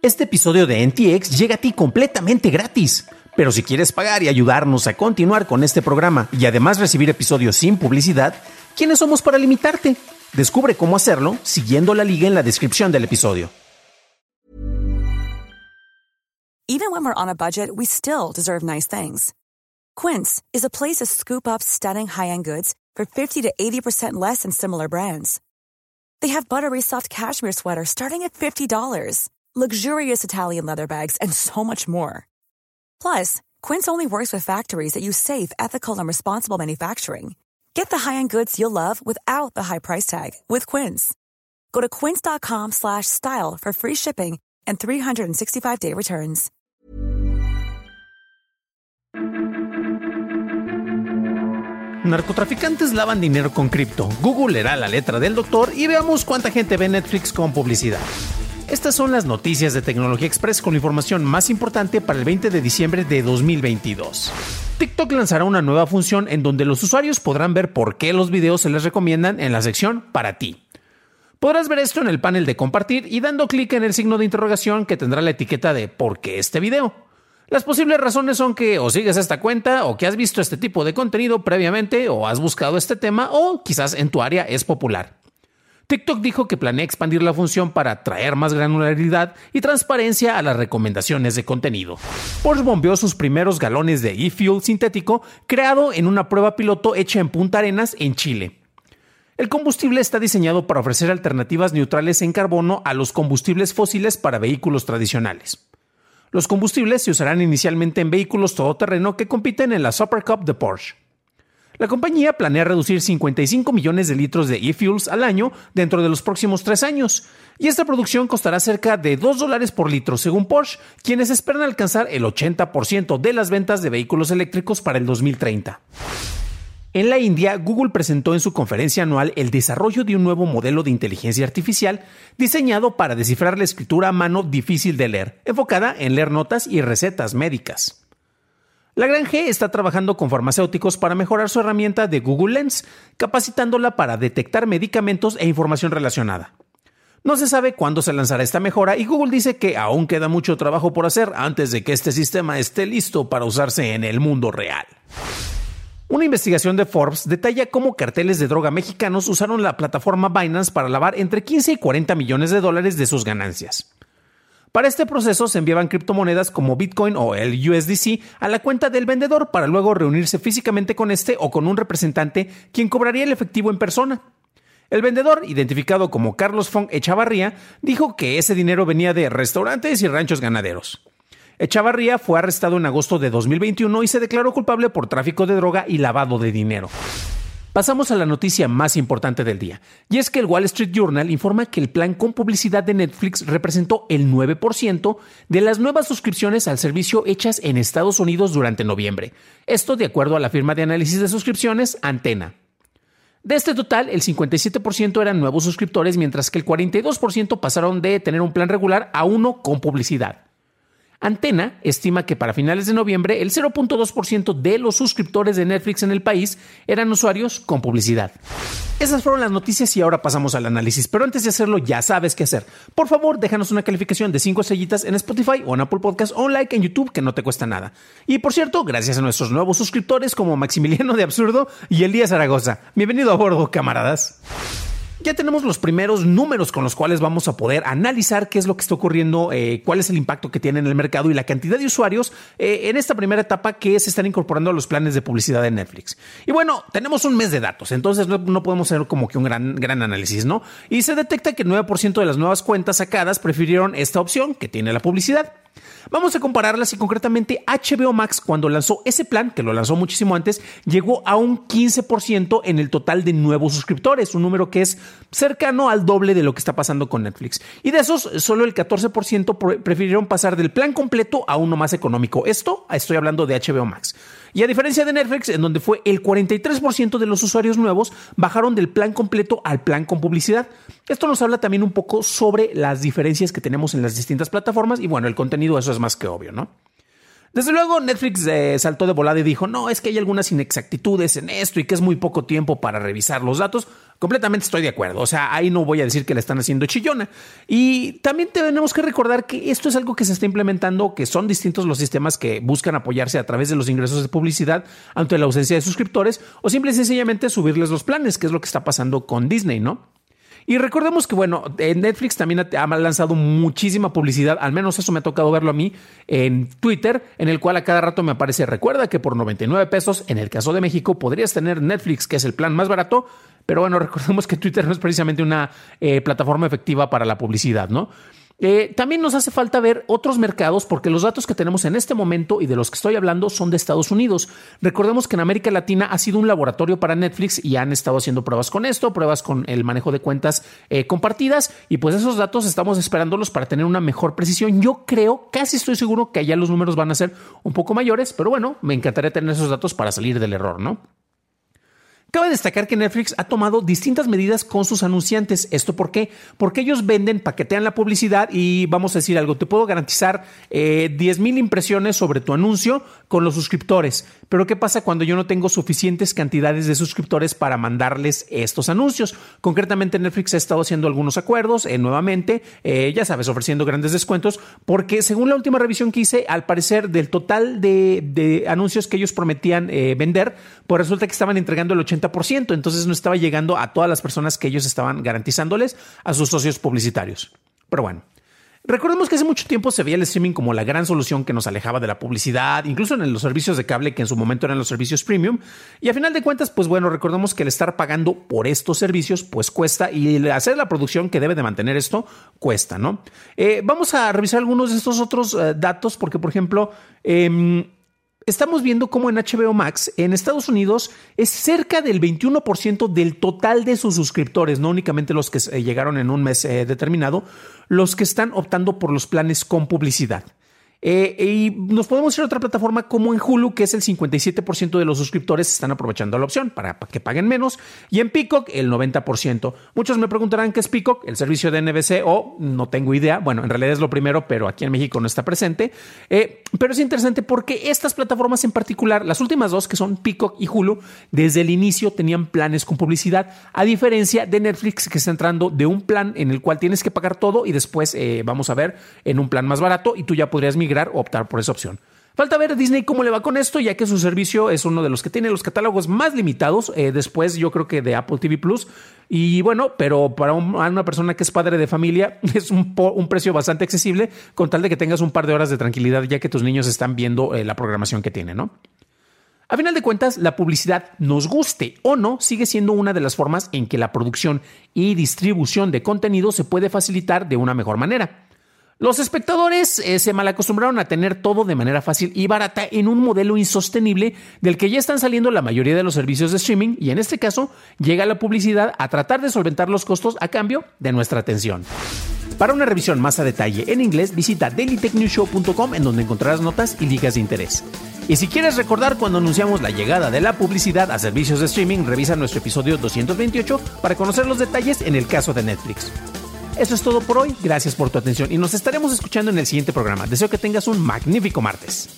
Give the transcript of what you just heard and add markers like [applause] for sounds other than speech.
Este episodio de NTX llega a ti completamente gratis. Pero si quieres pagar y ayudarnos a continuar con este programa y además recibir episodios sin publicidad, ¿quiénes somos para limitarte? Descubre cómo hacerlo siguiendo la liga en la descripción del episodio. Even when we're on a budget, we still deserve nice things. Quince is a place to scoop up stunning high-end goods for 50 to 80% less than similar brands. They have buttery soft cashmere sweaters starting at $50, luxurious Italian leather bags, and so much more. Plus, Quince only works with factories that use safe, ethical, and responsible manufacturing. Get the high-end goods you'll love without the high price tag with Quince. Go to quince.com/style for free shipping and 365-day returns. Narcotraficantes lavan dinero con cripto. Google era la letra del doctor y veamos cuánta gente ve Netflix con publicidad. Estas son las noticias de Tecnología Express con la información más importante para el 20 de diciembre de 2022. TikTok lanzará una nueva función en donde los usuarios podrán ver por qué los videos se les recomiendan en la sección Para ti. Podrás ver esto en el panel de compartir y dando clic en el signo de interrogación que tendrá la etiqueta de ¿por qué este video? Las posibles razones son que o sigues esta cuenta o que has visto este tipo de contenido previamente o has buscado este tema o quizás en tu área es popular. TikTok dijo que planea expandir la función para traer más granularidad y transparencia a las recomendaciones de contenido. Porsche bombeó sus primeros galones de e-fuel sintético creado en una prueba piloto hecha en Punta Arenas, en Chile. El combustible está diseñado para ofrecer alternativas neutrales en carbono a los combustibles fósiles para vehículos tradicionales. Los combustibles se usarán inicialmente en vehículos todoterreno que compiten en la Super Cup de Porsche. La compañía planea reducir 55 millones de litros de e-fuels al año dentro de los próximos tres años, y esta producción costará cerca de 2 dólares por litro según Porsche, quienes esperan alcanzar el 80% de las ventas de vehículos eléctricos para el 2030. En la India, Google presentó en su conferencia anual el desarrollo de un nuevo modelo de inteligencia artificial diseñado para descifrar la escritura a mano difícil de leer, enfocada en leer notas y recetas médicas. La Gran G está trabajando con farmacéuticos para mejorar su herramienta de Google Lens, capacitándola para detectar medicamentos e información relacionada. No se sabe cuándo se lanzará esta mejora y Google dice que aún queda mucho trabajo por hacer antes de que este sistema esté listo para usarse en el mundo real. Una investigación de Forbes detalla cómo carteles de droga mexicanos usaron la plataforma Binance para lavar entre 15 y 40 millones de dólares de sus ganancias. Para este proceso se enviaban criptomonedas como Bitcoin o el USDC a la cuenta del vendedor para luego reunirse físicamente con este o con un representante quien cobraría el efectivo en persona. El vendedor, identificado como Carlos Fong Echavarría, dijo que ese dinero venía de restaurantes y ranchos ganaderos. Echavarría fue arrestado en agosto de 2021 y se declaró culpable por tráfico de droga y lavado de dinero. Pasamos a la noticia más importante del día, y es que el Wall Street Journal informa que el plan con publicidad de Netflix representó el 9% de las nuevas suscripciones al servicio hechas en Estados Unidos durante noviembre. Esto de acuerdo a la firma de análisis de suscripciones Antena. De este total, el 57% eran nuevos suscriptores, mientras que el 42% pasaron de tener un plan regular a uno con publicidad. Antena estima que para finales de noviembre el 0.2% de los suscriptores de Netflix en el país eran usuarios con publicidad. Esas fueron las noticias y ahora pasamos al análisis, pero antes de hacerlo ya sabes qué hacer. Por favor, déjanos una calificación de 5 estrellitas en Spotify o en Apple Podcast o un like en YouTube que no te cuesta nada. Y por cierto, gracias a nuestros nuevos suscriptores como Maximiliano de Absurdo y Elías Zaragoza. Bienvenido a bordo, camaradas ya tenemos los primeros números con los cuales vamos a poder analizar qué es lo que está ocurriendo, eh, cuál es el impacto que tiene en el mercado y la cantidad de usuarios eh, en esta primera etapa que se están incorporando a los planes de publicidad de Netflix. Y bueno, tenemos un mes de datos, entonces no, podemos hacer como que un gran, gran análisis, ¿no? Y se detecta que el 9% de las nuevas cuentas sacadas prefirieron esta opción que tiene la publicidad. Vamos a compararlas y concretamente HBO Max cuando lanzó ese plan, que lo lanzó muchísimo antes, llegó a un 15% en el total de nuevos suscriptores, un número que es cercano al doble de lo que está pasando con Netflix. Y de esos, solo el 14% prefirieron pasar del plan completo a uno más económico. Esto, estoy hablando de HBO Max. Y a diferencia de Netflix, en donde fue el 43% de los usuarios nuevos bajaron del plan completo al plan con publicidad. Esto nos habla también un poco sobre las diferencias que tenemos en las distintas plataformas y bueno, el contenido eso es más que obvio, ¿no? Desde luego Netflix eh, saltó de volada y dijo, no, es que hay algunas inexactitudes en esto y que es muy poco tiempo para revisar los datos. Completamente estoy de acuerdo, o sea, ahí no voy a decir que le están haciendo chillona. Y también tenemos que recordar que esto es algo que se está implementando, que son distintos los sistemas que buscan apoyarse a través de los ingresos de publicidad ante la ausencia de suscriptores o simple y sencillamente subirles los planes, que es lo que está pasando con Disney, ¿no? Y recordemos que, bueno, Netflix también ha lanzado muchísima publicidad, al menos eso me ha tocado verlo a mí en Twitter, en el cual a cada rato me aparece, recuerda que por 99 pesos, en el caso de México, podrías tener Netflix, que es el plan más barato, pero bueno, [laughs] recordemos que Twitter no es precisamente una eh, plataforma efectiva para la publicidad, ¿no? Eh, también nos hace falta ver otros mercados porque los datos que tenemos en este momento y de los que estoy hablando son de Estados Unidos. Recordemos que en América Latina ha sido un laboratorio para Netflix y han estado haciendo pruebas con esto, pruebas con el manejo de cuentas eh, compartidas y pues esos datos estamos esperándolos para tener una mejor precisión. Yo creo, casi estoy seguro que allá los números van a ser un poco mayores, pero bueno, me encantaría tener esos datos para salir del error, ¿no? Cabe destacar que Netflix ha tomado distintas medidas con sus anunciantes. ¿Esto por qué? Porque ellos venden, paquetean la publicidad y vamos a decir algo, te puedo garantizar eh, 10 mil impresiones sobre tu anuncio con los suscriptores. Pero ¿qué pasa cuando yo no tengo suficientes cantidades de suscriptores para mandarles estos anuncios? Concretamente Netflix ha estado haciendo algunos acuerdos eh, nuevamente, eh, ya sabes, ofreciendo grandes descuentos, porque según la última revisión que hice, al parecer del total de, de anuncios que ellos prometían eh, vender, pues resulta que estaban entregando el 80 entonces no estaba llegando a todas las personas que ellos estaban garantizándoles a sus socios publicitarios. Pero bueno, Recordemos que hace mucho tiempo se veía el streaming como la gran solución que nos alejaba de la publicidad, incluso en los servicios de cable que en su momento eran los servicios premium. Y a final de cuentas, pues bueno, recordemos que el estar pagando por estos servicios, pues cuesta y hacer la producción que debe de mantener esto cuesta, ¿no? Eh, vamos a revisar algunos de estos otros eh, datos porque, por ejemplo, em, estamos viendo cómo en HBO Max en Estados Unidos es cerca del 21% del total de sus suscriptores, no únicamente los que eh, llegaron en un mes eh, determinado, los que están optando por los planes con publicidad. Eh, y nos podemos ir a otra plataforma como en Hulu, que es el 57% de los suscriptores están aprovechando la opción para que paguen menos. Y en Peacock, el 90%. Muchos me preguntarán qué es Peacock, el servicio de NBC, o no tengo idea. Bueno, en realidad es lo primero, pero aquí en México no está presente. Eh, pero es interesante porque estas plataformas en particular, las últimas dos, que son Peacock y Hulu, desde el inicio tenían planes con publicidad, a diferencia de Netflix, que está entrando de un plan en el cual tienes que pagar todo y después eh, vamos a ver en un plan más barato y tú ya podrías migrar o optar por esa opción. Falta ver Disney cómo le va con esto, ya que su servicio es uno de los que tiene los catálogos más limitados. Eh, después, yo creo que de Apple TV Plus. Y bueno, pero para una persona que es padre de familia, [laughs] es un, precio bastante accesible, con tal de que tengas un par de horas de tranquilidad, ya que tus niños están viendo eh, la programación que tiene, ¿no? A final de cuentas, la publicidad, nos guste o no, sigue siendo una de las formas en que la producción y distribución de contenido se puede facilitar de una mejor manera. Los espectadores eh, se malacostumbraron a tener todo de manera fácil y barata en un modelo insostenible del que ya están saliendo la mayoría de los servicios de streaming y en este caso llega la publicidad a tratar de solventar los costos a cambio de nuestra atención. Para una revisión más a detalle en inglés, visita dailytechnewshow.com en donde encontrarás notas y ligas de interés. Y si quieres recordar cuando anunciamos la llegada de la publicidad a servicios de streaming, revisa nuestro episodio 228 para conocer los detalles en el caso de Netflix. Eso es todo por hoy. Gracias por tu atención y nos estaremos escuchando en el siguiente programa. Deseo que tengas un magnífico martes.